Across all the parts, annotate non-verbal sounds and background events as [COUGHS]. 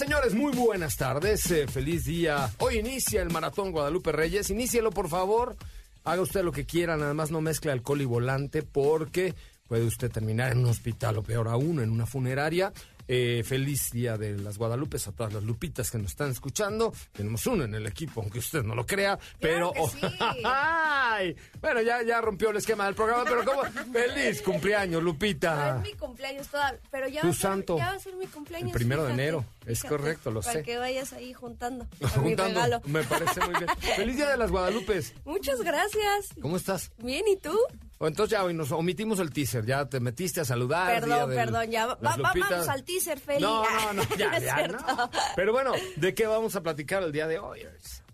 Señores, muy buenas tardes. eh, feliz día. Hoy inicia el Maratón Guadalupe Reyes. Inícielo, por favor. Haga usted lo que quiera, nada más no mezcle alcohol y volante porque puede usted terminar en un hospital o peor aún, en una funeraria. Eh, feliz día de las Guadalupes a todas las lupitas que nos están escuchando. Tenemos uno en el equipo, aunque usted no lo crea, pero... que sí. [LAUGHS] ¡Ay! Bueno, ya, ya rompió el esquema del programa, pero ¿cómo? [LAUGHS] ¡Feliz cumpleaños, No Lupita! es mi cumpleaños todavía, pero ya Tu va, ser, santo. ya va a ser mi cumpleaños. El primero de enero. Es correcto, lo para sé. que vayas ahí juntando [LAUGHS] para mi Juntando. regalo. Me parece muy bien. Feliz día de las Guadalupes. Muchas gracias. ¿Cómo estás? Bien, ¿y tú? O entonces ya hoy nos omitimos el teaser. Ya te metiste a saludar. Perdón, del- perdón, ya. va- va- vamos al teaser, Feli. No, [LAUGHS] no, no, ya, [LAUGHS] Es ya, no. Pero bueno, ¿de qué vamos a platicar el día de hoy?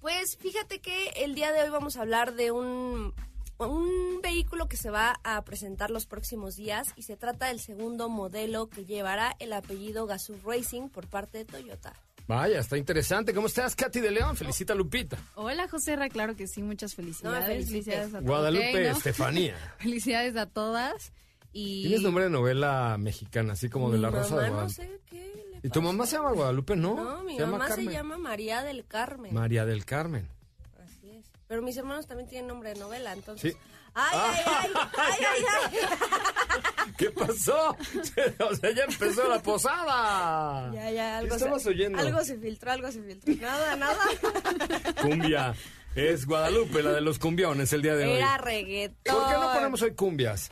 Pues fíjate que el día de hoy vamos a hablar de un, un vehículo que se va a presentar los próximos días y se trata del segundo modelo que llevará el apellido Gazoo Racing por parte de Toyota. Vaya, está interesante. ¿Cómo estás, Katy de León? Felicita a Lupita. Hola, José Ra, claro que sí, muchas felicidades. No felicites. felicidades a. Guadalupe ¿no? Estefanía. [LAUGHS] Felicidades a todas. Y Tienes nombre de novela mexicana, así como de la Rosa mamá de no Guadalupe. sé qué le ¿Y tu mamá se llama Guadalupe? No, No, mi se mamá se llama María del Carmen. María del Carmen. Así es. Pero mis hermanos también tienen nombre de novela, entonces. Sí. Ay, ay, ay, ay, ay, ay. [LAUGHS] ¿Qué pasó? [LAUGHS] o sea, ya empezó la posada. Ya, ya, algo ¿Qué estabas se, oyendo? Algo se filtró, algo se filtró. Nada, nada. [LAUGHS] Cumbia. Es Guadalupe, la de los cumbiones, el día de hoy. Era reggaetón. ¿Por qué no ponemos hoy cumbias?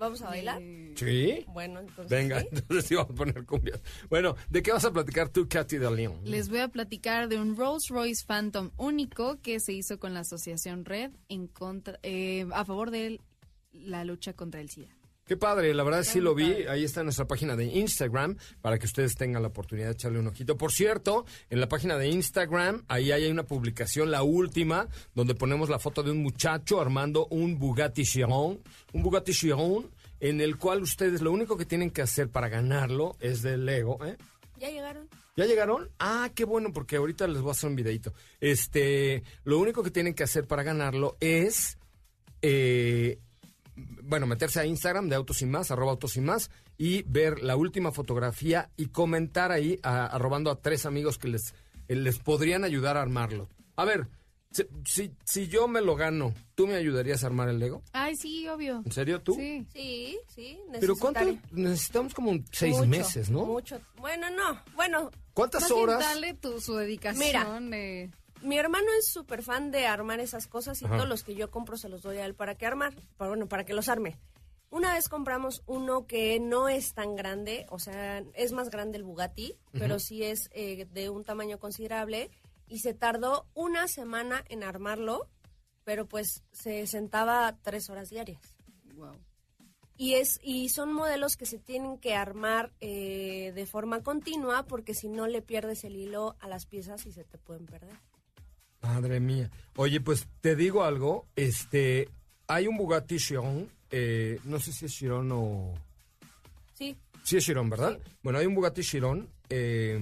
¿Vamos a bailar? ¿Sí? Bueno, entonces. Venga, ¿sí? entonces sí vamos a poner cumbias. Bueno, ¿de qué vas a platicar tú, Katy de León? les voy a platicar de un Rolls Royce Phantom único que se hizo con la Asociación Red en contra, eh, a favor de la lucha contra el SIDA. Qué padre, la verdad sí lo vi. Ahí está nuestra página de Instagram para que ustedes tengan la oportunidad de echarle un ojito. Por cierto, en la página de Instagram, ahí hay una publicación, la última, donde ponemos la foto de un muchacho armando un Bugatti Chiron. Un Bugatti Chiron en el cual ustedes lo único que tienen que hacer para ganarlo es de Lego, ¿eh? ¿Ya llegaron? ¿Ya llegaron? Ah, qué bueno, porque ahorita les voy a hacer un videito. Este, lo único que tienen que hacer para ganarlo es, eh, bueno, meterse a Instagram de Autos y Más, arroba Autos y Más, y ver la última fotografía y comentar ahí, a- arrobando a tres amigos que les, eh, les podrían ayudar a armarlo. A ver, si, si, si yo me lo gano, ¿tú me ayudarías a armar el Lego? Ay, sí, obvio. ¿En serio tú? Sí. Sí, sí. Pero ¿cuánto? Necesitamos como un seis Mucho, meses, ¿no? Mucho. Bueno, no. Bueno, ¿Cuántas horas? dale tu, su dedicación. Mira. de- mi hermano es súper fan de armar esas cosas y Ajá. todos los que yo compro se los doy a él para que armar. Para, bueno, para que los arme. Una vez compramos uno que no es tan grande, o sea, es más grande el Bugatti, pero sí es eh, de un tamaño considerable y se tardó una semana en armarlo, pero pues se sentaba tres horas diarias. Wow. Y, es, y son modelos que se tienen que armar eh, de forma continua porque si no le pierdes el hilo a las piezas y se te pueden perder. Madre mía. Oye, pues te digo algo. Este, hay un Bugatti Chiron. eh, no sé si es Chiron o. Sí, Sí es Chiron, ¿verdad? Sí. Bueno, hay un Bugatti Chiron eh,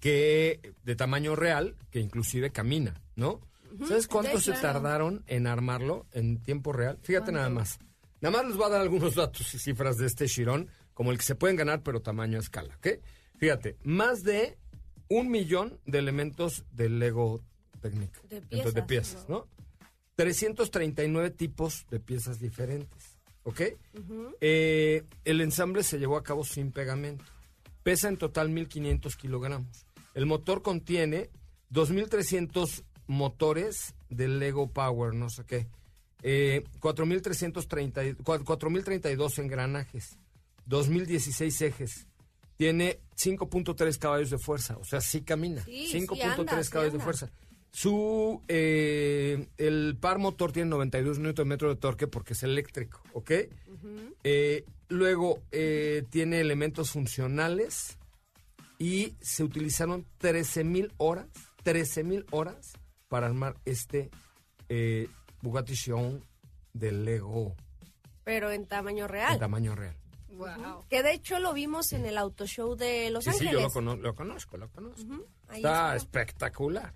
que de tamaño real, que inclusive camina, ¿no? ¿Sabes cuánto se tardaron en armarlo en tiempo real? Fíjate nada más. Nada más les voy a dar algunos datos y cifras de este Chiron, como el que se pueden ganar, pero tamaño a escala, ¿ok? Fíjate, más de un millón de elementos del Lego Technic. De Entonces, de piezas, piezas, ¿no? 339 tipos de piezas diferentes, ¿ok? Eh, el ensamble se llevó a cabo sin pegamento. Pesa en total 1.500 kilogramos. El motor contiene 2.300 motores de Lego Power, no sé qué. eh, 4.330 y- cua- 4.032 engranajes, 2.016 ejes. Tiene 5.3 caballos de fuerza, o sea, sí camina. Sí, sí 5.3 anda, sí caballos de fuerza. Su, eh, el par motor tiene 92 Nm de torque porque es eléctrico, ¿ok? Eh, luego, eh, tiene elementos funcionales y se utilizaron 13.000 horas, 13.000 horas para armar este eh, Bugatti Chiron de Lego Pero en tamaño en real. tamaño real. Wow. Que de hecho lo vimos en el auto show de Los Sí, sí, Ángeles. yo lo, cono- lo conozco, lo conozco. Está espectacular.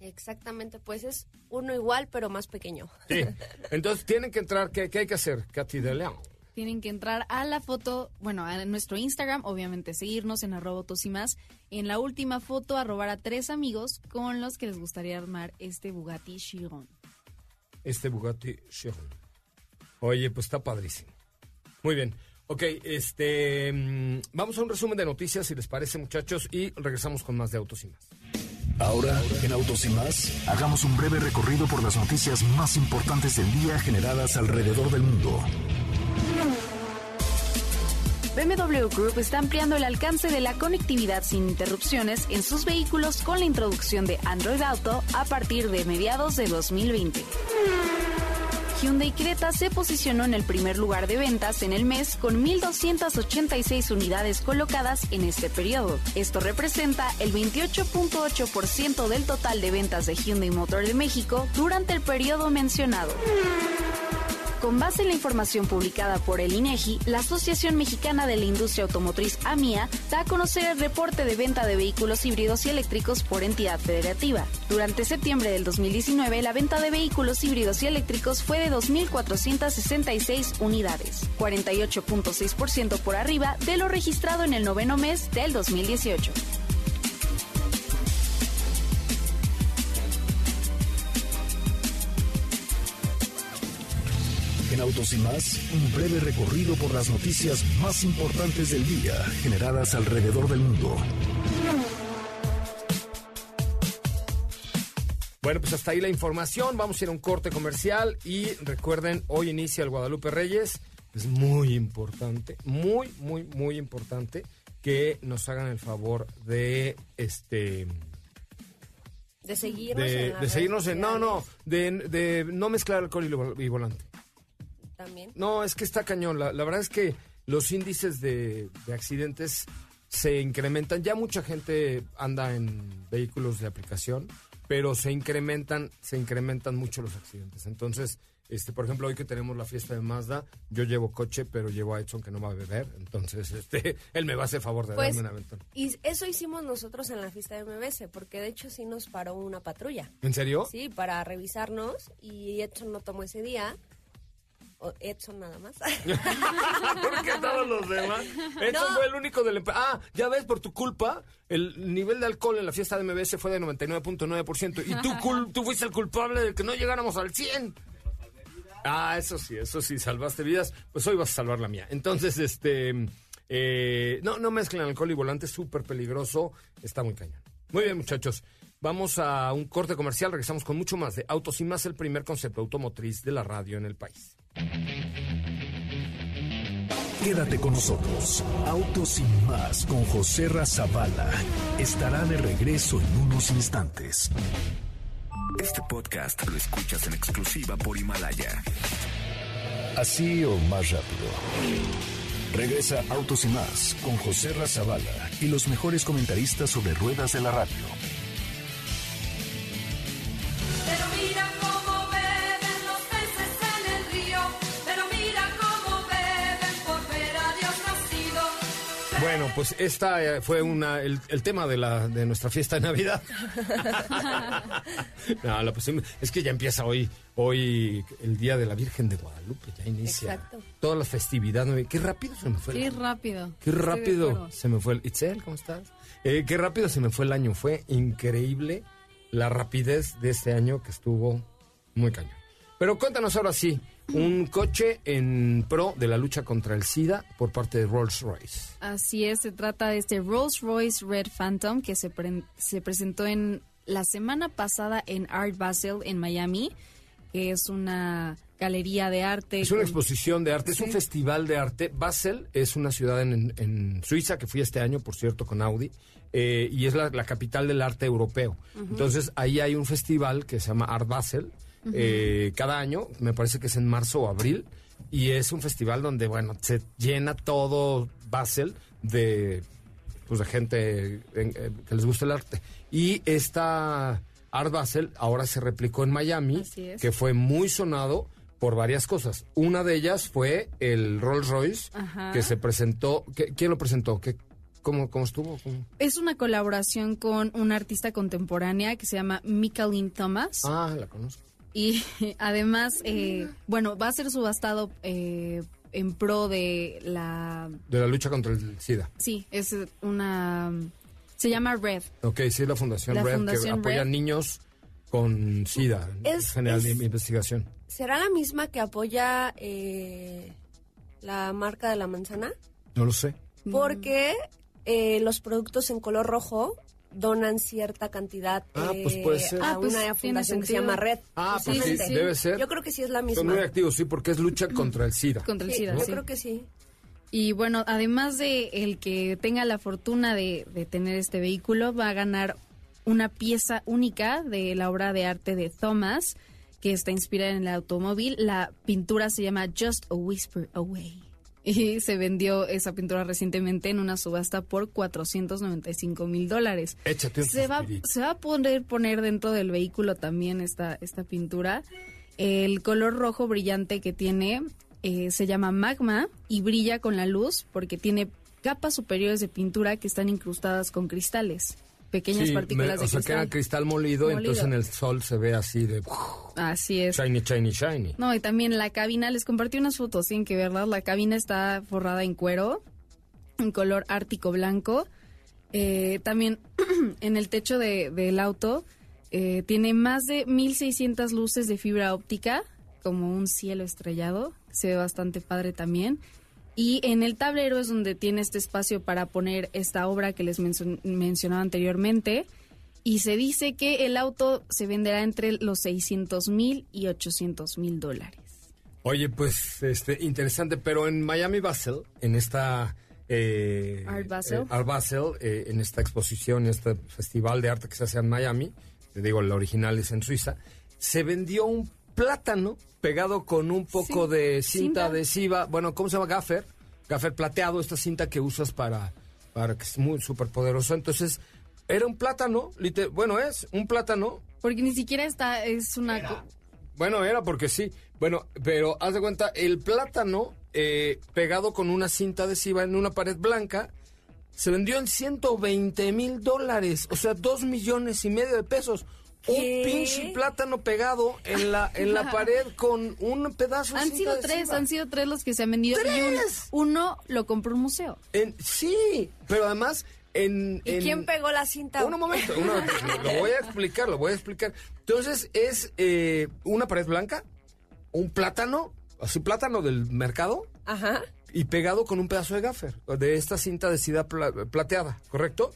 Exactamente, pues es uno igual, pero más pequeño. Sí. Entonces tienen que entrar, ¿qué, qué hay que hacer, Katy de León? Tienen que entrar a la foto, bueno, a nuestro Instagram, obviamente seguirnos en arroba autos y más. En la última foto, arrobar a tres amigos con los que les gustaría armar este Bugatti Chiron. Este Bugatti Chiron. Oye, pues está padrísimo. Muy bien. Ok, este, mm, vamos a un resumen de noticias, si les parece, muchachos, y regresamos con más de Autos y Más. Ahora, en Autos y más, hagamos un breve recorrido por las noticias más importantes del día generadas alrededor del mundo. BMW Group está ampliando el alcance de la conectividad sin interrupciones en sus vehículos con la introducción de Android Auto a partir de mediados de 2020. Hyundai Creta se posicionó en el primer lugar de ventas en el mes con 1.286 unidades colocadas en este periodo. Esto representa el 28.8% del total de ventas de Hyundai Motor de México durante el periodo mencionado. Con base en la información publicada por el INEGI, la Asociación Mexicana de la Industria Automotriz AMIA da a conocer el reporte de venta de vehículos híbridos y eléctricos por entidad federativa. Durante septiembre del 2019, la venta de vehículos híbridos y eléctricos fue de 2.466 unidades, 48.6% por arriba de lo registrado en el noveno mes del 2018. En Autos y más, un breve recorrido por las noticias más importantes del día generadas alrededor del mundo. Bueno, pues hasta ahí la información. Vamos a ir a un corte comercial y recuerden, hoy inicia el Guadalupe Reyes. Es muy importante, muy, muy, muy importante que nos hagan el favor de este De seguirnos en de, las de seguirnos en no no de, de no mezclar alcohol y volante. También. No, es que está cañón. La, la verdad es que los índices de, de accidentes se incrementan. Ya mucha gente anda en vehículos de aplicación, pero se incrementan, se incrementan mucho los accidentes. Entonces, este, por ejemplo, hoy que tenemos la fiesta de Mazda, yo llevo coche, pero llevo a Edson que no va a beber. Entonces, [LAUGHS] este, él me va a hacer favor de Pues, darme un aventón. y eso hicimos nosotros en la fiesta de MBS, porque de hecho sí nos paró una patrulla. ¿En serio? Sí, para revisarnos y Edson no tomó ese día. O Edson nada más. [LAUGHS] ¿Por qué todos los demás? Edson No. fue el único del... Ah, ya ves, por tu culpa, el nivel de alcohol en la fiesta de MBS fue de 99.9%. Y tú, cul- tú fuiste el culpable de que no llegáramos al 100. Ah, eso sí, eso sí, salvaste vidas. Pues hoy vas a salvar la mía. Entonces, este... eh, no, no mezclen alcohol y volante, súper peligroso. Está muy cañón. Muy bien, muchachos. Vamos a un corte comercial. Regresamos con mucho más de Autos y más, el primer concepto automotriz de la radio en el país. Quédate con nosotros. Autos y más con José Razabala estará de regreso en unos instantes. Este podcast lo escuchas en exclusiva por Himalaya. Así o más rápido. Regresa Autos y más con José Razabala y los mejores comentaristas sobre ruedas de la radio. Pues esta eh, fue una el, el tema de la de nuestra fiesta de Navidad. [LAUGHS] no, la pusimos- es que ya empieza hoy hoy el día de la Virgen de Guadalupe, ya inicia Exacto. toda la festividad. Qué rápido se me fue. el Qué año. rápido. Qué rápido se me fue el Itzel, ¿cómo estás? Eh, qué rápido se me fue el año, fue increíble la rapidez de este año que estuvo muy cañón. Pero cuéntanos ahora sí, un coche en pro de la lucha contra el SIDA por parte de Rolls Royce. Así es, se trata de este Rolls Royce Red Phantom que se, pre- se presentó en la semana pasada en Art Basel en Miami, que es una galería de arte. Es una con- exposición de arte, es un festival de arte. Basel es una ciudad en, en Suiza que fui este año, por cierto, con Audi, eh, y es la, la capital del arte europeo. Entonces ahí hay un festival que se llama Art Basel, eh, cada año, me parece que es en marzo o abril, y es un festival donde, bueno, se llena todo Basel de, pues, de gente en- eh, que les gusta el arte. Y esta Art Basel ahora se replicó en Miami, es. que fue muy sonado por varias cosas. Una de ellas fue el Rolls Royce, Ajá. que se presentó. ¿qué- ¿Quién lo presentó? ¿Qué, cómo, ¿Cómo estuvo? ¿Cómo? Es una colaboración con una artista contemporánea que se llama Micaline Thomas. Ah, la conozco. Y [LAUGHS] además, eh, bueno, va a ser subastado eh, en pro de la... De la lucha contra el SIDA. Sí, es una... Se llama Red. Ok, sí, es la Fundación La Red que apoya a Red. niños con SIDA, Es- general de es- investigación. ¿Será la misma que apoya eh, la marca de la manzana? No lo sé. Porque eh, los productos en color rojo donan cierta cantidad Ah, eh, pues puede ser. a Ah, pues una fundación que se llama Red. Ah, pues sí, justamente. debe ser. Yo creo que sí es la Son misma. muy activos, sí, porque es lucha contra el SIDA. Contra el Sí, SIDA, yo sí. creo que sí. Y bueno, además de el que tenga la fortuna de, de tener este vehículo, va a ganar una pieza única de la obra de arte de Thomas, que está inspirada en el automóvil. La pintura se llama Just a Whisper Away. Y se vendió esa pintura recientemente en una subasta por 495 mil dólares. Échate un Se va, se va a poder poner dentro del vehículo también esta, esta pintura. El color rojo brillante que tiene eh, se llama magma y brilla con la luz porque tiene capas superiores de pintura que están incrustadas con cristales, pequeñas Sí, partículas me- de o sea, que era cristal. cristal molido, Molido. entonces en el sol se ve así de Así es. shiny, shiny, shiny. No, y también la cabina, les compartí unas fotos, tienen que verlas. La cabina está forrada en cuero, en color ártico blanco. Eh, también [CLEARS THROAT] en el techo de- del auto eh, tiene más de 1600 luces de fibra óptica, como un cielo estrellado. Se ve bastante padre también. Y en el tablero es donde tiene este espacio para poner esta obra que les mencio- mencionaba anteriormente. Y se dice que el auto se venderá entre los 600 mil y 800 mil dólares. Oye, pues, este, interesante, pero en Miami Basel, en esta... eh, Art Basel. eh, Art Basel, eh, en esta exposición, en este festival de arte que se hace en Miami, te digo, la original es en Suiza, se vendió un plátano pegado con un poco Sí, de cinta, cinta. adhesiva, bueno, ¿cómo se llama? Gaffer, gaffer plateado, esta cinta que usas para, para que es muy súper poderoso. Entonces, era un plátano, liter- bueno, es un plátano Porque ni siquiera está, es una... bueno, era porque sí. Bueno, pero haz de cuenta, el plátano eh, pegado con una cinta adhesiva en una pared blanca se vendió en 120 mil dólares, o sea, dos millones y medio de pesos. ¿Qué? Un pinche plátano pegado en la, en la [LAUGHS] pared con un pedazo de Han sido tres, adhesiva. han sido tres los que se han vendido. Y un- ¡Tres! uno lo compró un museo. En- sí, pero además en... ¿Y en- quién pegó la cinta? Un momento, un momento, lo voy a explicar, lo voy a explicar. Entonces es eh, una pared blanca, un plátano, así plátano del mercado, Ajá. y pegado con un pedazo de gaffer, de esta cinta adhesiva pla- plateada, ¿correcto?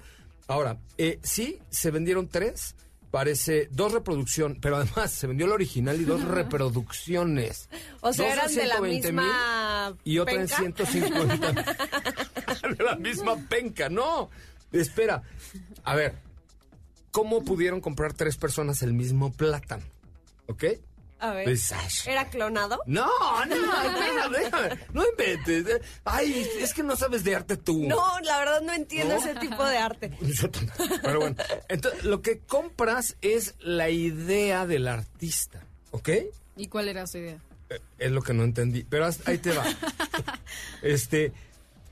Ahora, eh, sí, se vendieron tres, parece dos reproducciones, pero además se vendió la original y dos [LAUGHS] reproducciones. O sea, eran de la 120 mil misma y otra penca. en 150. [LAUGHS] de la misma penca, no. Espera, a ver, ¿cómo pudieron comprar tres personas el mismo plátano? ¿Ok? A ver. Pues, ¿Era clonado? no, no, [LAUGHS] déjame, no inventes. Ay, es que no sabes de arte tú. No, la verdad no entiendo ¿No? ese tipo de arte. [LAUGHS] Yo tampoco, Pero bueno, entonces lo que compras es la idea del artista, ¿ok? ¿Y cuál era su idea? Eh, Es lo que no entendí, pero ahí te va. [LAUGHS] Este,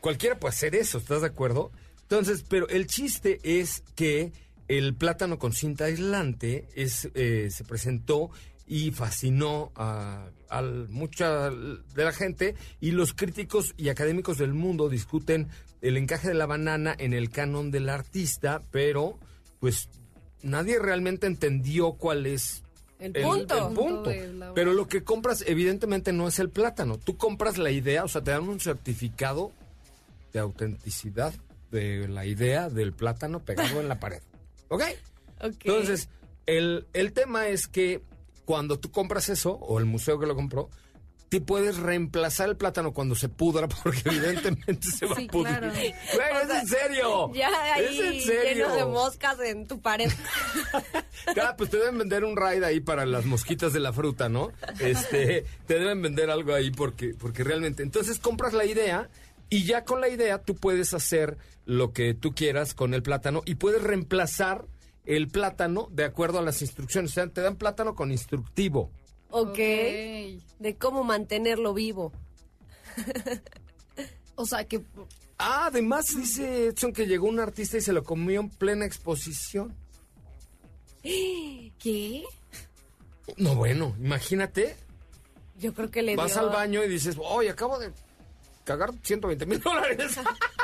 cualquiera puede hacer eso, ¿estás de acuerdo? Entonces, pero el chiste es que el plátano con cinta aislante es, eh, se presentó y fascinó a, a mucha de la gente y los críticos y académicos del mundo discuten el encaje de la banana en el canon del artista, pero pues nadie realmente entendió cuál es El punto. el punto. Pero lo que compras evidentemente no es el plátano. Tú compras la idea, o sea, te dan un certificado de autenticidad de la idea del plátano pegado en la pared. [LAUGHS] ¿Ok? Ok. Entonces, el, el tema es que cuando tú compras eso, o el museo que lo compró, te puedes reemplazar el plátano cuando se pudra, [LAUGHS] porque evidentemente se va Sí, a pudrir. claro. Güey, es en serio. Ya es ahí en serio. llenos de moscas en tu pared. [LAUGHS] Claro, pues te deben vender un raid ahí para las mosquitas de la fruta, ¿no? Este, te deben vender algo ahí porque, porque realmente. Entonces compras la idea y ya con la idea tú puedes hacer lo que tú quieras con el plátano y puedes reemplazar el plátano de acuerdo a las instrucciones. O sea, te dan plátano con instructivo. ok. De cómo mantenerlo vivo. O sea, que Ah, además dice Edson que llegó un artista y se lo comió en plena exposición. ¿qué? No, bueno, imagínate, Yo creo que le vas dio... al baño y dices, oye, acabo de cagar 120 mil dólares. [LAUGHS]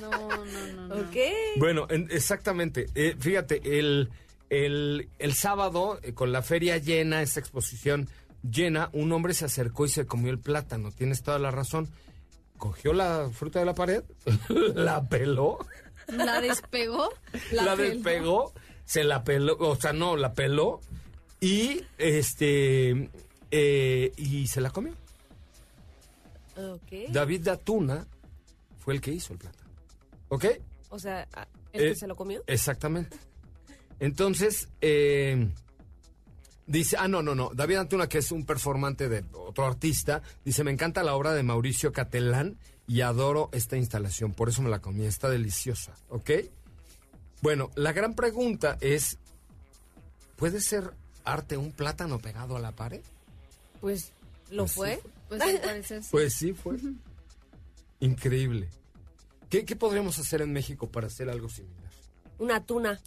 No, no, no. no. Ok. Bueno, en- exactamente. Eh, fíjate, el, el, el sábado, eh, con la feria llena, esta exposición llena, un hombre se acercó y se comió el plátano. Tienes toda la razón. Cogió la fruta de la pared, [LAUGHS] la peló, ¿La despegó? [LAUGHS] la, peló. despegó, se la peló, o sea, no, la peló y este eh, y se la comió. Ok. David Datuna fue el que hizo el plátano. ¿Ok? O sea, ¿el Eh, que se lo comió? Exactamente. Entonces, eh, dice, ah, no, no, no, David Antuna, que es un performante de otro artista, dice, me encanta la obra de Mauricio Catelán y adoro esta instalación, por eso me la comí, está deliciosa, ¿ok? Bueno, la gran pregunta es, ¿puede ser arte un plátano pegado a la pared? Pues, ¿lo Pues sí fue? Pues al parecer sí. Pues sí, fue. Increíble. ¿Qué, qué podríamos hacer en México para hacer algo similar? Una tuna.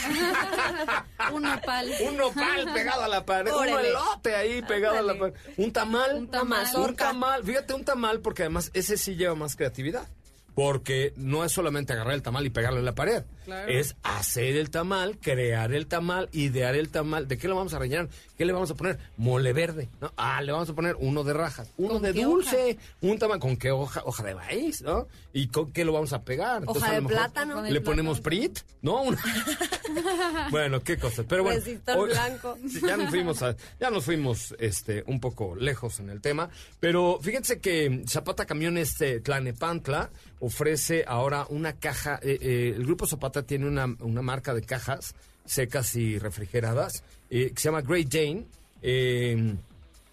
[LAUGHS] Un nopal. Un nopal pegado a la pared, un elote ahí pegado a la pared, un tamal, Un tamal. un tamal, fíjate un tamal porque además ese sí lleva más creatividad. Porque no es solamente agarrar el tamal y pegarlo en la pared. Claro. Es hacer el tamal, crear el tamal, idear el tamal. ¿De qué lo vamos a rellenar? ¿Qué le vamos a poner? Mole verde. ¿no? Ah, le vamos a poner uno de rajas, uno ¿Con de dulce, un tamal. ¿Con qué hoja? Hoja de maíz, ¿no? ¿Y con qué lo vamos a pegar? Hoja de lo mejor plátano. Le ponemos prit, ¿no? [LAUGHS] Bueno, qué cosas. Pero bueno, hoy- blanco. [LAUGHS] Ya nos fuimos, a- ya nos fuimos este, un poco lejos en el tema. Pero fíjense que Zapata Camiones eh, Tlanepantla ofrece ahora una caja. eh, eh, el grupo Zapata tiene una, una marca de cajas secas y refrigeradas eh, que se llama Great Jane. Eh,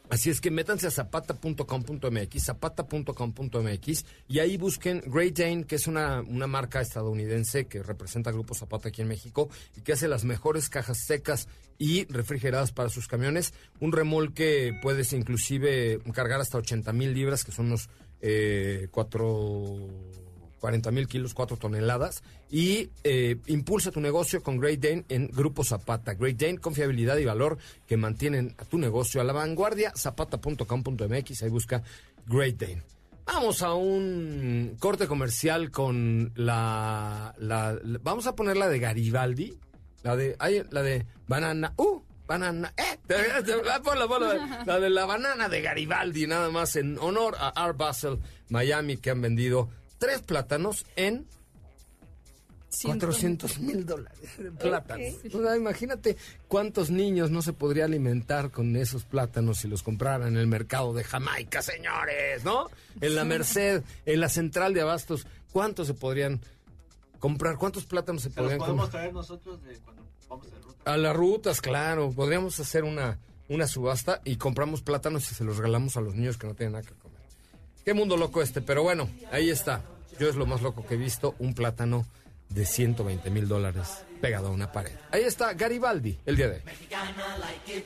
Así es que métanse a zapata.com.mx, zapata.com.mx y ahí busquen Great Dane, que es una, una marca estadounidense que representa al Grupo Zapata aquí en México y que hace las mejores cajas secas y refrigeradas para sus camiones. Un remolque puedes inclusive cargar hasta 80 mil libras, que son unos eh, cuatro... 40 mil kilos, 4 toneladas. Y eh, impulsa tu negocio con Great Dane en Grupo Zapata. Great Dane, confiabilidad y valor que mantienen a tu negocio a la vanguardia. Zapata.com.mx, ahí busca Great Dane. Vamos a un corte comercial con la, la- la- Vamos a poner la de Garibaldi. La de. ay, la de Banana. ¡Uh! Banana. ¡Eh! Ponla, ponla. La de la banana de Garibaldi, nada más en honor a Art Basel Miami, que han vendido tres plátanos en Ciento. 400 mil dólares de plátanos. O sea, imagínate cuántos niños no se podría alimentar con esos plátanos si los compraran en el mercado de Jamaica, señores, ¿no? En la Merced, en la central de abastos, ¿cuántos se podrían comprar? ¿Cuántos plátanos se Se los podrían podemos comprar? traer nosotros de cuando vamos de ruta. A las rutas, claro. Podríamos hacer una, una subasta y compramos plátanos y se los regalamos a los niños que no tienen nada que comer. Qué mundo loco este, pero bueno, ahí está. Yo es lo más loco que he visto, un plátano de 120 mil dólares pegado a una pared. Ahí está Garibaldi, el día de hoy. ¿Qué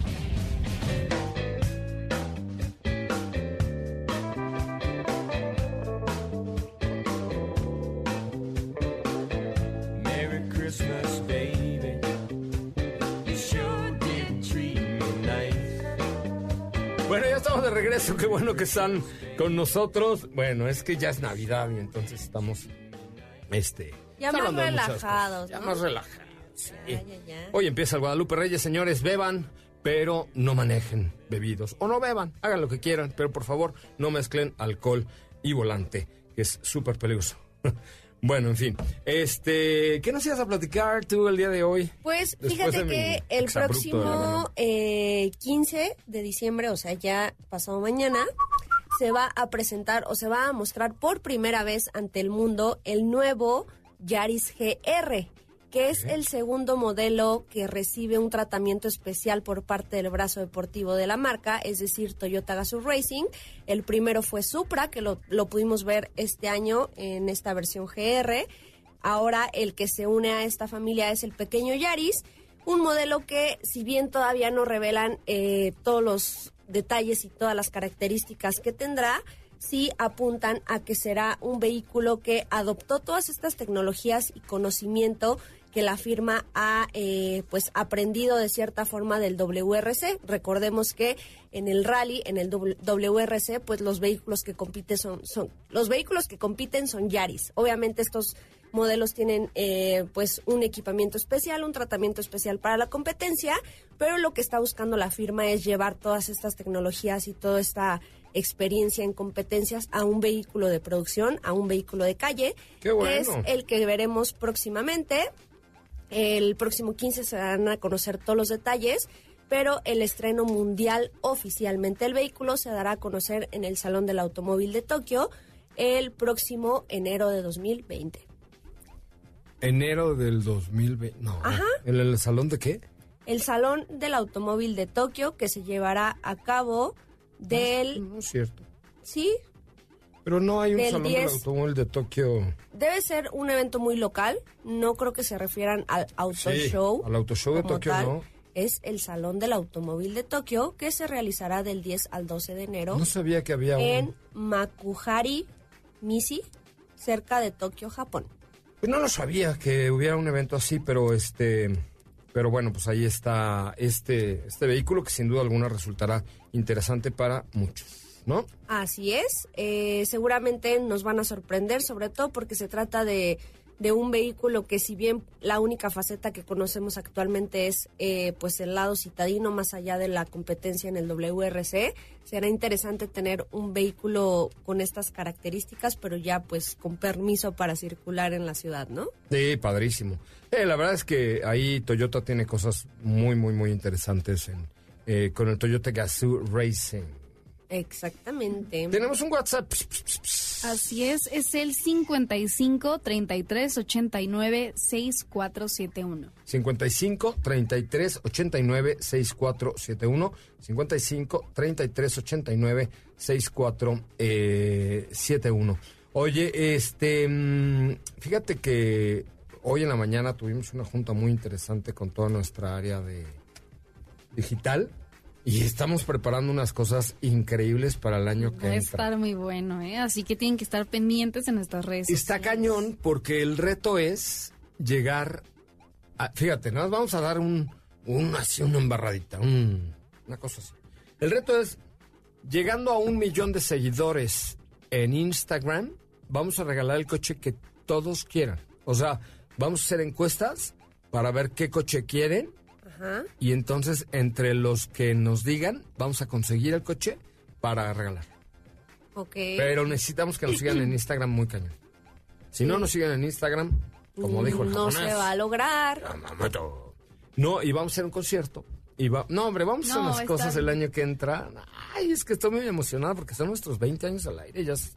Que están con nosotros. Bueno, es que ya es Navidad y entonces estamos. Este. Ya más relajados. Ya más relajados. sí. Ya, ya, ya. Hoy empieza el Guadalupe Reyes, señores. Beban, pero no manejen bebidos. O no beban, hagan lo que quieran, pero por favor no mezclen alcohol y volante, que es súper peligroso. Bueno, en fin. Este, ¿qué nos ibas a platicar tú el día de hoy? Pues Después fíjate que el próximo eh, 15 de diciembre, o sea, ya pasado mañana, se va a presentar o se va a mostrar por primera vez ante el mundo el nuevo Yaris GR, que es el segundo modelo que recibe un tratamiento especial por parte del brazo deportivo de la marca, es decir, Toyota Gazoo Racing. El primero fue Supra, que lo, lo pudimos ver este año en esta versión GR. Ahora el que se une a esta familia es el pequeño Yaris, un modelo que si bien todavía no revelan eh, todos los detalles y todas las características que tendrá, sí apuntan a que será un vehículo que adoptó todas estas tecnologías y conocimiento que la firma ha eh, pues aprendido de cierta forma del WRC. Recordemos que en el rally, en el WRC, pues los vehículos que compiten son, son los vehículos que compiten son Yaris. Obviamente estos modelos tienen eh, pues un equipamiento especial, un tratamiento especial para la competencia, pero lo que está buscando la firma es llevar todas estas tecnologías y toda esta experiencia en competencias a un vehículo de producción, a un vehículo de calle, bueno. que es el que veremos próximamente. El próximo 15 se darán a conocer todos los detalles, pero el estreno mundial oficialmente del vehículo se dará a conocer en el Salón del Automóvil de Tokio el próximo enero de 2020. Enero del 2020. No. Ajá. ¿En el salón de qué? El Salón del Automóvil de Tokio que se llevará a cabo del... No es cierto. Sí, Pero no hay un Del salón del 10. automóvil de Tokio. debe ser un evento muy local. No creo que se refieran al Auto Sí, Show. al Auto Show de Tokio, tal. no. Es el Salón del Automóvil de Tokio que se realizará del 10 al 12 de enero No sabía que había en un... Makuhari, Misi, cerca de Tokio, Japón. Pues no lo sabía que hubiera un evento así, pero este... Pero bueno, pues ahí está este, este vehículo que sin duda alguna resultará interesante para muchos, ¿no? Así es, eh, seguramente nos van a sorprender, sobre todo porque se trata de, de un vehículo que si bien la única faceta que conocemos actualmente es eh, pues el lado citadino más allá de la competencia en el WRC, será interesante tener un vehículo con estas características, pero ya pues con permiso para circular en la ciudad, ¿no? Sí, padrísimo. Eh, la verdad es que ahí Toyota tiene cosas muy, muy, muy interesantes en, eh, con el Toyota Gazoo Racing. Exactamente. Tenemos un WhatsApp. Así es, es el 55 33 89 6471. 55 33 89 6471 55 33 89 6471 Oye, este mm, fíjate que hoy en la mañana tuvimos una junta muy interesante con toda nuestra área de digital y estamos preparando unas cosas increíbles para el año que Va a entra. estar muy bueno, ¿eh? Así que tienen que estar pendientes en nuestras redes. Está sociales. cañón porque el reto es llegar a, fíjate, nos vamos a dar un, un así, una embarradita, un- una cosa así. El reto es, llegando a un millón de seguidores en Instagram, vamos a regalar el coche que todos quieran. O sea, vamos a hacer encuestas para ver qué coche quieren Ajá. y entonces entre los que nos digan, vamos a conseguir el coche para regalar. Ok. Pero necesitamos que nos sigan en Instagram muy cañón. Si no nos siguen en Instagram, como dijo el no japonés. se va a lograr. Yamamoto. No, y vamos a hacer un concierto. Y va, no, hombre, vamos a hacer unas cosas el año que entra. Ay, es que estoy muy emocionada porque son nuestros 20 años al aire. Ya es-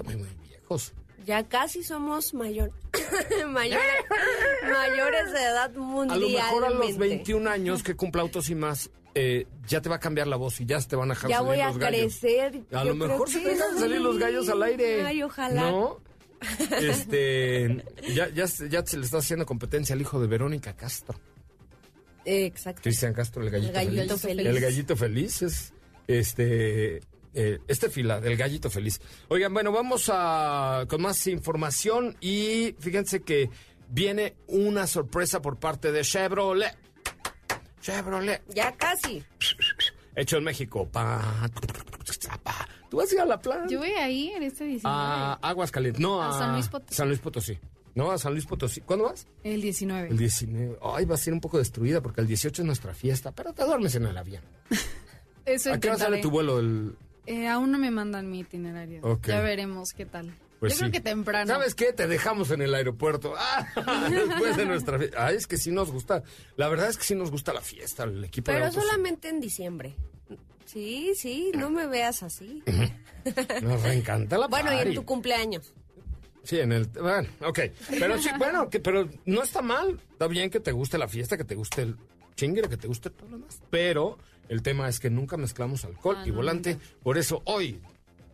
estamos muy viejos. Ya casi somos mayor, [COUGHS] mayores, [LAUGHS] mayores de edad A lo mejor a los 21 años que cumpla Autos y más, eh, ya te va a cambiar la voz y ya se te van a dejar Ya salir voy a los gallos. crecer. A lo mejor se te dejan salir los gallos al aire. Ay, ojalá. ¿No? [LAUGHS] Este, ya, ya, ya se le está haciendo competencia al hijo de Verónica Castro. Exacto. Cristian Castro, el gallito, El gallito feliz. feliz. El gallito feliz es este eh, este fila del gallito feliz. Oigan, bueno, vamos a con más información y fíjense que viene una sorpresa por parte de Chevrolet. Chevrolet, Ya casi. hecho en México. Pa. Tú vas a ir a la playa. Yo voy a ir este 19. A Aguas Calientes, no a, A San Luis Potosí. San Luis Potosí. No, a San Luis Potosí. ¿Cuándo vas? El 19. El 19. Ay, va a ser un poco destruida porque el 18 es nuestra fiesta, pero te duermes en el avión. [LAUGHS] Eso ¿A qué hora sale tu vuelo? El... Eh, aún no me mandan mi itinerario. Ya veremos qué tal. Pues Yo creo que temprano. ¿Sabes qué? Te dejamos en el aeropuerto. [LAUGHS] Ah, después de nuestra fiesta. Ay, es que sí nos gusta. La verdad es que sí nos gusta la fiesta, el equipo de Pero autos. solamente en diciembre. Sí, sí, no me veas así. [LAUGHS] Nos encanta la Bueno, y en tu cumpleaños. Sí, en el... Bueno, ok. Pero sí, bueno, que, pero no está mal. Está bien que te guste la fiesta, que te guste el chingre, que te guste todo lo demás. Pero el tema es que nunca mezclamos alcohol Ah, y no, volante. Por eso hoy...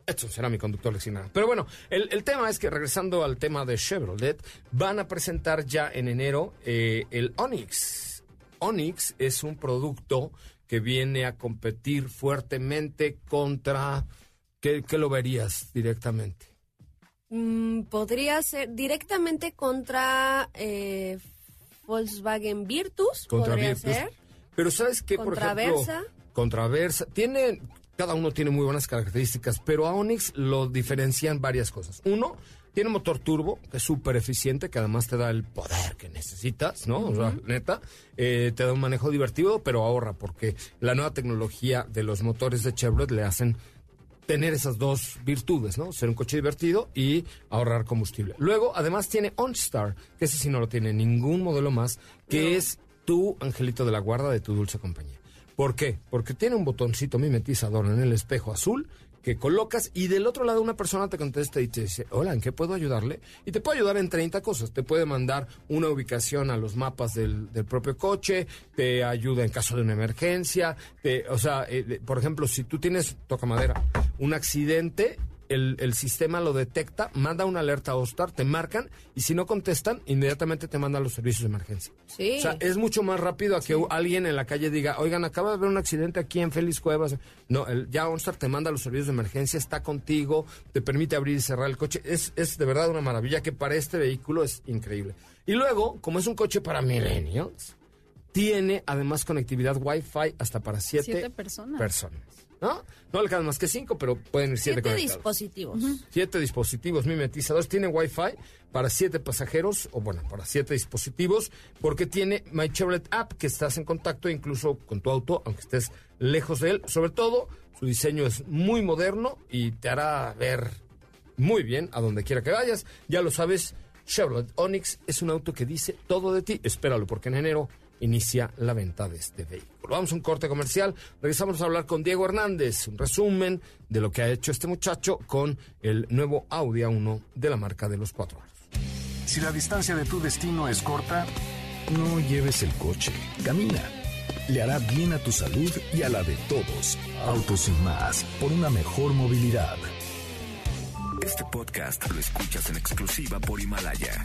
Edson será mi conductor leccionado. Pero bueno, el, el tema es que regresando al tema de Chevrolet, van a presentar ya en enero eh, el Onix. Onix es un producto que viene a competir fuertemente contra... ¿Qué, qué lo verías directamente? Mm, podría ser directamente contra eh, Volkswagen Virtus. Contra podría Virtus. ser. Pero sabes que por ejemplo, Versa. contra Versa tiene cada uno tiene muy buenas características, pero a Onix lo diferencian varias cosas. Uno, tiene motor turbo, que es súper eficiente, que además te da el poder que necesitas, ¿no? O sea, neta, eh, te da un manejo divertido, pero ahorra, porque la nueva tecnología de los motores de Chevrolet le hacen tener esas dos virtudes, ¿no? Ser un coche divertido y ahorrar combustible. Luego, además tiene OnStar, que ese sí no lo tiene ningún modelo más, que es tu angelito de la guarda de tu dulce compañía. ¿Por qué? Porque tiene un botoncito mimetizador en el espejo azul que colocas y del otro lado una persona te contesta y te dice, hola, ¿en qué puedo ayudarle? Y te puede ayudar en 30 cosas. Te puede mandar una ubicación a los mapas del, del propio coche, te ayuda en caso de una emergencia, te, o sea, eh, por ejemplo, si tú tienes, toca madera, un accidente, el, el sistema lo detecta, manda una alerta a Ostar, te marcan y si no contestan, inmediatamente te mandan los servicios de emergencia. Sí. O sea, es mucho más rápido a que alguien en la calle diga, oigan, acaba de haber un accidente aquí en Félix Cuevas. No, el, ya OnStar te manda los servicios de emergencia, está contigo, te permite abrir y cerrar el coche. Es, es de verdad una maravilla que para este vehículo es increíble. Y luego, como es un coche para millennials, tiene además conectividad Wi-Fi hasta para siete, Siete personas. personas. ¿No? No le caben más que cinco, pero pueden ir siete, Siete conectados. dispositivos. Siete dispositivos mimetizadores. Tiene Wi-Fi para siete pasajeros, o bueno, para siete dispositivos, porque tiene My Chevrolet App, que estás en contacto incluso con tu auto, aunque estés lejos de él. Sobre todo, su diseño es muy moderno y te hará ver muy bien a donde quiera que vayas. Ya lo sabes, Chevrolet Onix es un auto que dice todo de ti. Espéralo, porque en enero inicia la venta de este vehículo. Vamos a un corte comercial. Regresamos a hablar con Diego Hernández, un resumen de lo que ha hecho este muchacho con el nuevo Audi A1 de la marca de los cuatro aros. Si la distancia de tu destino es corta, no lleves el coche, camina. Le hará bien a tu salud y a la de todos. Autos y más, por una mejor movilidad. Este podcast lo escuchas en exclusiva por Himalaya.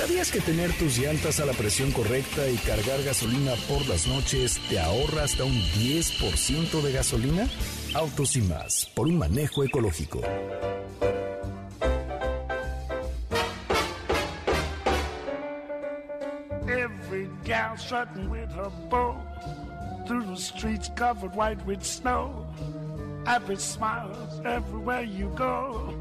¿Sabías que tener tus llantas a la presión correcta y cargar gasolina por las noches te ahorra hasta un 10% de gasolina? Autos y más, por un manejo ecológico. Every gal strutting with her bow through the streets covered white with snow. Happy smiles everywhere you go.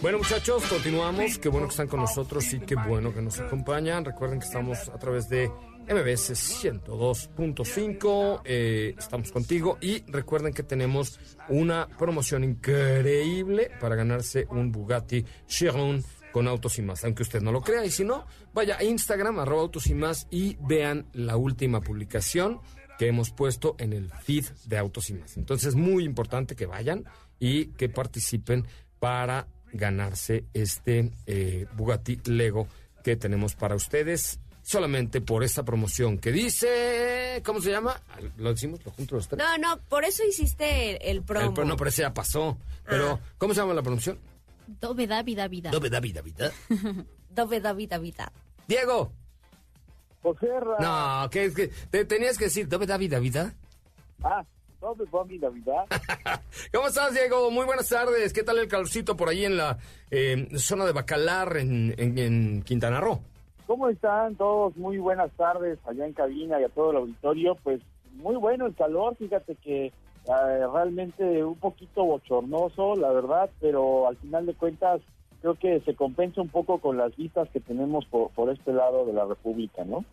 Bueno muchachos, continuamos. Qué bueno que están con nosotros y qué bueno que nos acompañan. Recuerden que estamos a través de MBS 102.5. eh, estamos contigo y recuerden que tenemos una promoción increíble para ganarse un Bugatti Chiron con Autos y Más, aunque usted no lo crea. Y si no, vaya a Instagram, arroba Autos y Más y vean la última publicación que hemos puesto en el feed de Autos y Más. Entonces, muy importante que vayan y que participen para ganarse este eh, Bugatti Lego que tenemos para ustedes. solamente por esta promoción que dice, ¿cómo se llama? Lo decimos, lo junto los tres. No, no, por eso hiciste el, el promo. El pro- no, pero ese ya pasó. Pero, ¿cómo se llama la promoción? Dove da vida vida. Dove da vida, vida. [LAUGHS] Dove da vida, vida. Diego. José No, ¿qué es que te tenías que decir Dove da vida, vida? Ah, ¿dónde va mi Navidad? [LAUGHS] ¿Cómo estás, Diego? Muy buenas tardes. ¿Qué tal el calorcito por ahí en la eh, zona de Bacalar, en, en- en Quintana Roo? ¿Cómo están todos? Muy buenas tardes allá en cabina y a todo el auditorio. Pues muy bueno el calor, fíjate que eh, realmente un poquito bochornoso, la verdad, pero al final de cuentas creo que se compensa un poco con las vistas que tenemos por, por este lado de la República, ¿no?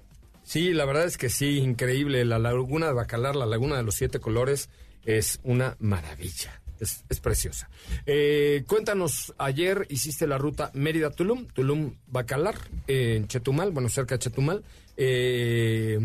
Sí, la verdad es que sí, increíble. La laguna de Bacalar, la laguna de los siete colores, es una maravilla. Es, es preciosa. Eh, cuéntanos, ayer hiciste la ruta Mérida-Tulum, Tulum-Bacalar, eh, en Chetumal, bueno, cerca de Chetumal. Eh,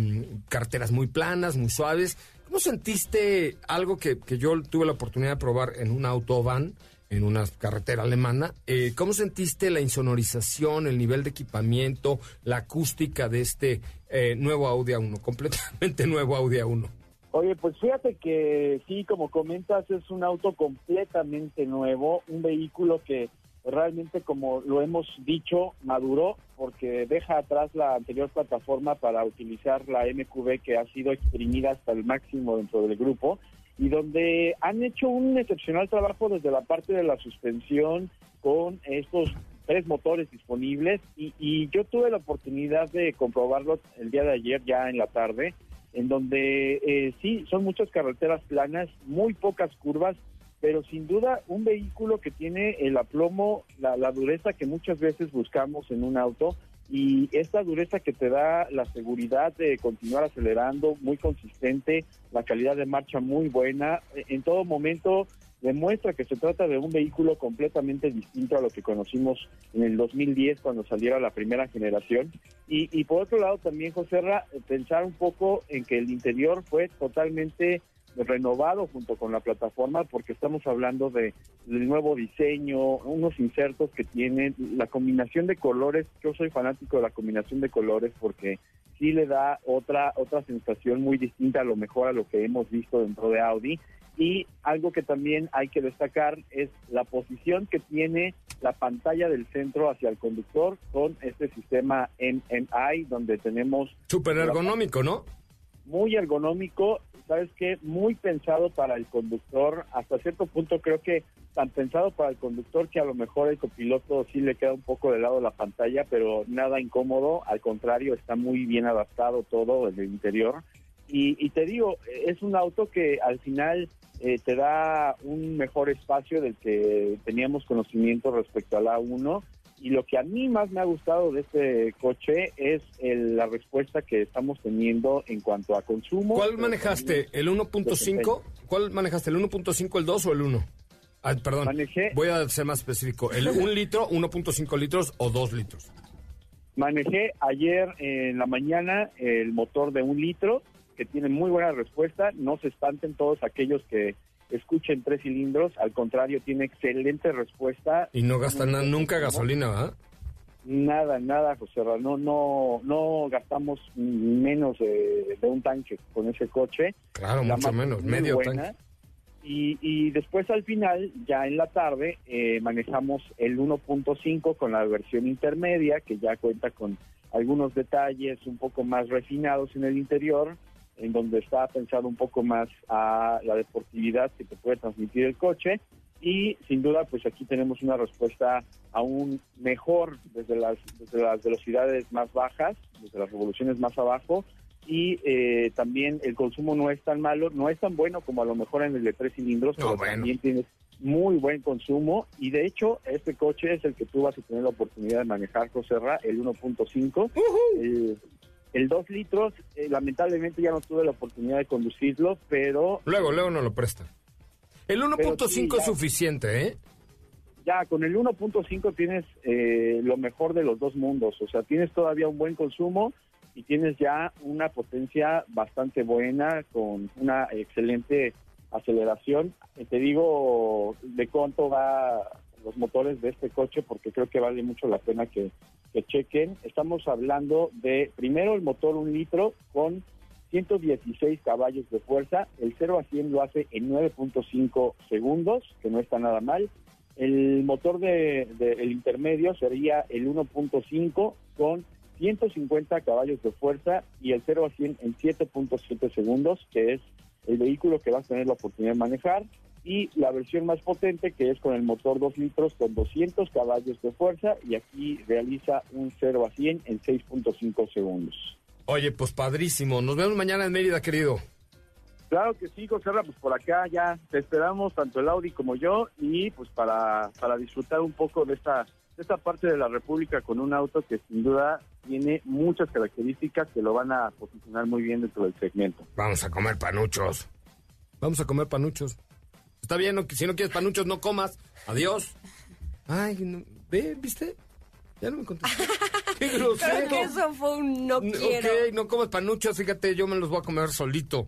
carteras muy planas, muy suaves. ¿Cómo sentiste algo que, que yo tuve la oportunidad de probar en un autobahn? En una carretera alemana. Eh, ¿Cómo sentiste la insonorización, el nivel de equipamiento, la acústica de este eh, nuevo Audi A1, [LAUGHS] completamente nuevo Audi A1? Oye, pues fíjate que sí, como comentas, es un auto completamente nuevo, un vehículo que realmente, como lo hemos dicho, maduró porque deja atrás la anterior plataforma para utilizar la MQB que ha sido exprimida hasta el máximo dentro del grupo y donde han hecho un excepcional trabajo desde la parte de la suspensión con estos tres motores disponibles. Y, y yo tuve la oportunidad de comprobarlo el día de ayer ya en la tarde en donde eh, sí, son muchas carreteras planas, muy pocas curvas, pero sin duda un vehículo que tiene el aplomo, la, la dureza que muchas veces buscamos en un auto y esta dureza que te da la seguridad de continuar acelerando, muy consistente, la calidad de marcha muy buena, eh, en todo momento demuestra que se trata de un vehículo completamente distinto a lo que conocimos en el 2010 cuando saliera la primera generación. Y, y por otro lado también, José Ra, pensar un poco en que el interior fue totalmente renovado junto con la plataforma porque estamos hablando de del nuevo diseño, unos insertos que tienen, la combinación de colores, yo soy fanático de la combinación de colores porque sí le da otra otra sensación muy distinta a lo mejor a lo que hemos visto dentro de Audi y algo que también hay que destacar es la posición que tiene la pantalla del centro hacia el conductor con este sistema MMI donde tenemos Súper ergonómico, ¿no? muy ergonómico, sabes qué, muy pensado para el conductor, hasta cierto punto creo que tan pensado para el conductor que a lo mejor el copiloto sí le queda un poco de lado la pantalla, pero nada incómodo, al contrario, está muy bien adaptado todo en el interior. Y, y te digo, es un auto que al final eh, te da un mejor espacio del que teníamos conocimiento respecto al A1 y lo que a mí más me ha gustado de este coche es el- la respuesta que estamos teniendo en cuanto a consumo. ¿Cuál manejaste? ¿El 1.5? ¿Cuál manejaste? ¿El 1.5, el 2 o el 1? Ah, perdón, voy a ser más específico. ¿El 1 litro, 1.5 litros o 2 litros? Manejé ayer en la mañana el motor de un litro, que tiene muy buena respuesta. No se espanten todos aquellos que escuchen tres cilindros. Al contrario, tiene excelente respuesta. Y no gastan na- nunca gasolina, ¿verdad? Nada, nada, José. No, no, no gastamos menos de, de un tanque con ese coche. Claro, La mucho menos, medio buena. tanque. Y, y después al final, ya en la tarde, eh, manejamos el 1.5 con la versión intermedia, que ya cuenta con algunos detalles un poco más refinados en el interior, en donde está pensado un poco más a la deportividad que te puede transmitir el coche. Y sin duda, pues aquí tenemos una respuesta aún mejor desde las, desde las velocidades más bajas, desde las revoluciones más abajo, y eh, también el consumo no es tan malo, no es tan bueno como a lo mejor en el de tres cilindros, pero también tienes muy buen consumo y de hecho este coche es el que tú vas a tener la oportunidad de manejar, José Ra, el 1.5. El, el 2 litros, eh, lamentablemente ya no tuve la oportunidad de conducirlo, pero Luego, luego no lo prestan. El Pero sí, 1.5 es suficiente, ¿eh? ya con el 1.5 tienes eh, lo mejor de los dos mundos, o sea, tienes todavía un buen consumo y tienes ya una potencia bastante buena con una excelente aceleración. Te digo de cuánto va los motores de este coche porque creo que vale mucho la pena que, que chequen. Estamos hablando de, primero, el motor un litro con 116 caballos de fuerza. El 0 a 100 lo hace en 9.5 segundos, que no está nada mal. El motor de, de- el intermedio sería el 1.5 con 150 caballos de fuerza y el 0 a 100 en 7.7 segundos, que es el vehículo que vas a tener la oportunidad de manejar. Y la versión más potente, que es con el motor 2 litros con 200 caballos de fuerza y aquí realiza un 0 a 100 en 6.5 segundos. Oye, pues padrísimo. Nos vemos mañana en Mérida, querido. Claro que sí, José pues por acá ya te esperamos, tanto el Audi como yo, y pues para, para disfrutar un poco de esta, de esta parte de la República con un auto que sin duda tiene muchas características que lo van a posicionar muy bien dentro del segmento. Vamos a comer panuchos. Vamos a comer panuchos. Está bien, no- si no quieres panuchos, no comas. Adiós. Ay, no- ve, ¿viste? Ya no me. [LAUGHS] Qué grosero. Creo que eso fue un no quiero. Ok, no comas panuchos, fíjate, yo me los voy a comer solito.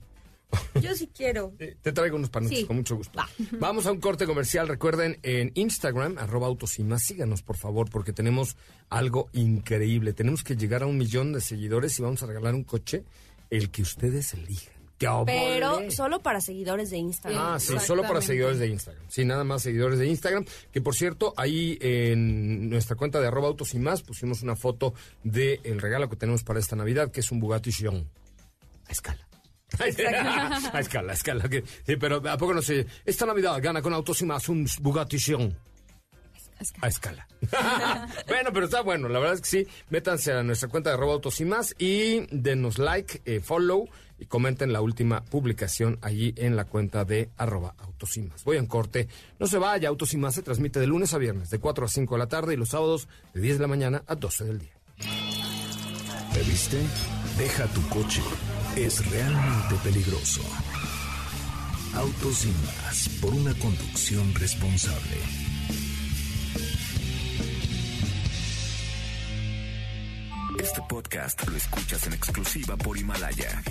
[LAUGHS] Yo sí quiero. Te traigo unos panuchos, Sí. con mucho gusto. [LAUGHS] Vamos a un corte comercial. Recuerden, en Instagram, arroba autos y más, síganos, por favor, porque tenemos algo increíble. Tenemos que llegar a un millón de seguidores y vamos a regalar un coche, el que ustedes elijan. ¡Qué Pero solo para seguidores de Instagram. Ah, sí, solo para seguidores de Instagram. Sí, nada más seguidores de Instagram. Que por cierto, ahí en nuestra cuenta de arroba autos y más pusimos una foto del regalo que tenemos para esta Navidad, que es un Bugatti Chiron. A escala. [LAUGHS] a escala, a escala. que- sí, pero ¿a poco no sé? Esta Navidad gana con autos y más un Bugatti Chiron. A escala. [LAUGHS] bueno, pero está bueno, la verdad es que sí. Métanse a nuestra cuenta de arroba autos y más y denos like, eh, follow y comenten la última publicación allí en la cuenta de arroba autos y más. Voy en corte. No se vaya, Autos y más se transmite de lunes a viernes de 4 a 5 de la tarde y los sábados de 10 de la mañana a 12 del día. ¿Te viste? Deja tu coche. Es realmente peligroso. Autos y más por una conducción responsable. Este podcast lo escuchas en exclusiva por Himalaya.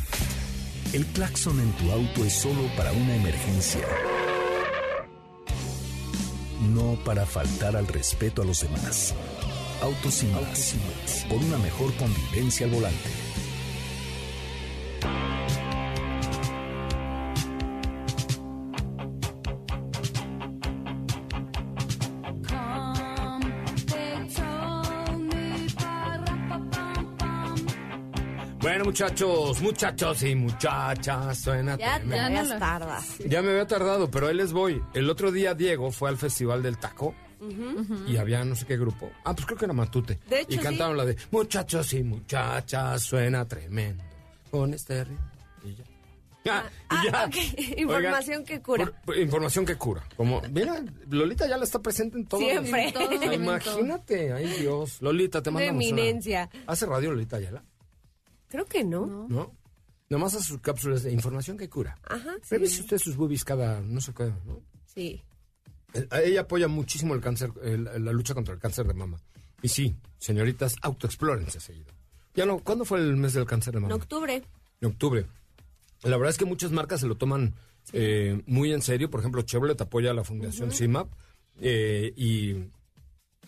El claxon en tu auto es solo para una emergencia. No para faltar al respeto a los demás. Autos y más. Por una mejor convivencia al volante. Bueno, muchachos, muchachos y muchachas, suena Ya te tremendo. habías tardado. Ya me había tardado, pero ahí les voy. El otro día Diego fue al Festival del Taco y había no sé qué grupo. Ah, pues creo que era Matute. De hecho, y sí. cantaron la de Muchachos y muchachas, suena tremendo. Con este ritmo. Y ya. Ya, y ya. Ah, ok. Información que cura. por- por- información que cura. Como, mira, Lolita ya la está presente en todo. Siempre. O sea, [LAUGHS] imagínate, ay Dios. Lolita, te mandamos una- eminencia. ¿Hace radio Lolita Ayala? Creo que no. ¿No? Nomás hace sus cápsulas de información que cura. Ajá. Revise usted sus boobies cada, no sé qué, ¿no? Sí. Ella apoya muchísimo el cáncer, el- la lucha contra el cáncer de mama. Y sí, señoritas, autoexplórense seguido. Ya no, ¿cuándo fue el mes del cáncer de En mama? octubre. En octubre. La verdad es que muchas marcas se lo toman eh, muy en serio. Por ejemplo, Chevrolet apoya a la Fundación CIMAP. eh, y,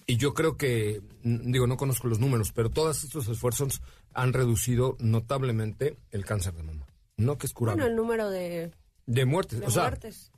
y yo creo que, mm, digo, no conozco los números, pero todos estos esfuerzos han reducido notablemente el cáncer de mama. No que es curable. Bueno, el número de, de muertes. de o sea, muertes.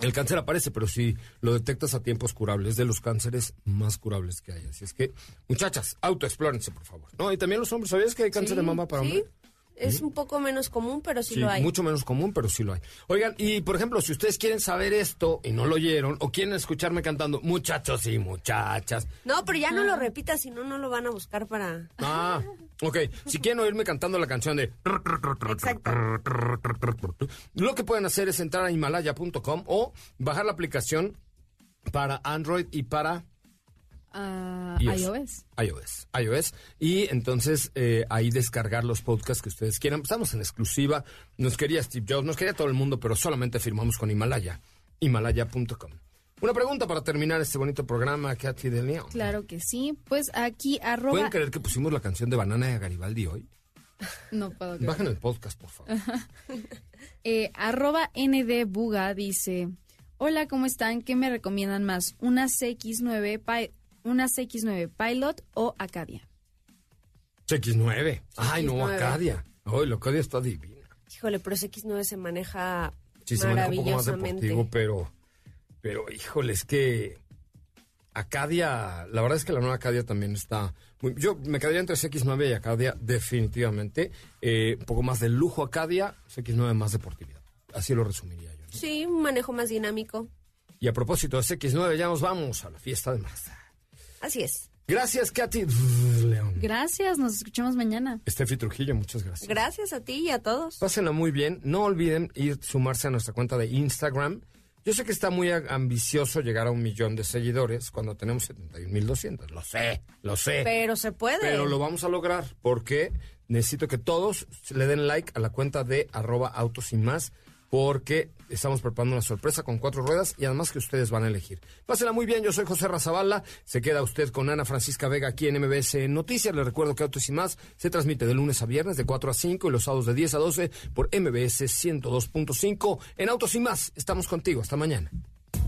el cáncer aparece, pero si lo detectas a tiempo es curable. Es de los cánceres más curables que hay. Así es que, muchachas, autoexplórense, por favor. No, y también los hombres. ¿Sabías que hay cáncer Sí, de mama para sí. hombres? Es un poco menos común, pero sí, Sí, lo hay. mucho menos común, pero sí lo hay. Oigan, y por ejemplo, si ustedes quieren saber esto y no lo oyeron, o quieren escucharme cantando muchachos y muchachas. No, pero ya no lo repitas, si no, no lo van a buscar para... Ah, ok. Si quieren oírme cantando la canción de... Exacto. Lo que pueden hacer es entrar a himalaya.com o bajar la aplicación para Android y para IOS. iOS. iOS. Y entonces eh, ahí descargar los podcasts que ustedes quieran. Estamos en exclusiva. Nos quería Steve Jobs, nos quería todo el mundo, pero solamente firmamos con Himalaya. Himalaya.com. Una pregunta para terminar este bonito programa, Katy de León. Claro que sí. Pues aquí arroba... ¿Pueden creer que pusimos la canción de Banana de Garibaldi hoy? [LAUGHS] No puedo creer. Bajen el podcast, por favor. [LAUGHS] Eh, arroba ndbuga dice, hola, ¿cómo están? ¿Qué me recomiendan más? ¿Una CX-9, Pi- una CX-9 Pilot o Acadia? X9. Ay, no, X9. Acadia. Ay, la Acadia está divina. Híjole, pero ese X9 se maneja Sí, se maneja un poco más maravillosamente. deportivo, pero, pero híjole, es que Acadia, la verdad es que la nueva Acadia también está muy, yo me quedaría entre CX9 y Acadia definitivamente, Eh, un poco más de lujo Acadia, CX9 más deportividad, así lo resumiría yo. ¿no? Sí, un manejo más dinámico. Y a propósito de CX9 ya nos vamos a la fiesta de Mazda. Así es. Gracias Katy León. Gracias, nos escuchamos mañana. Estefi Trujillo, muchas gracias. Gracias a ti y a todos. Pásenla muy bien. No olviden ir sumarse a nuestra cuenta de Instagram. Yo sé que está muy ambicioso llegar a un millón de seguidores cuando tenemos 71.200. Lo sé, lo sé. Pero se puede. Pero lo vamos a lograr porque necesito que todos le den like a la cuenta de arroba autos y más porque estamos preparando una sorpresa con cuatro ruedas y además que ustedes van a elegir. Pásenla muy bien, yo soy José Razabala. Se queda usted con Ana Francisca Vega aquí en MBS Noticias. Les recuerdo que Autos y más se transmite de lunes a viernes de 4 a 5 y los sábados de 10 a 12 por MBS 102.5. En Autos y más, estamos contigo. Hasta mañana.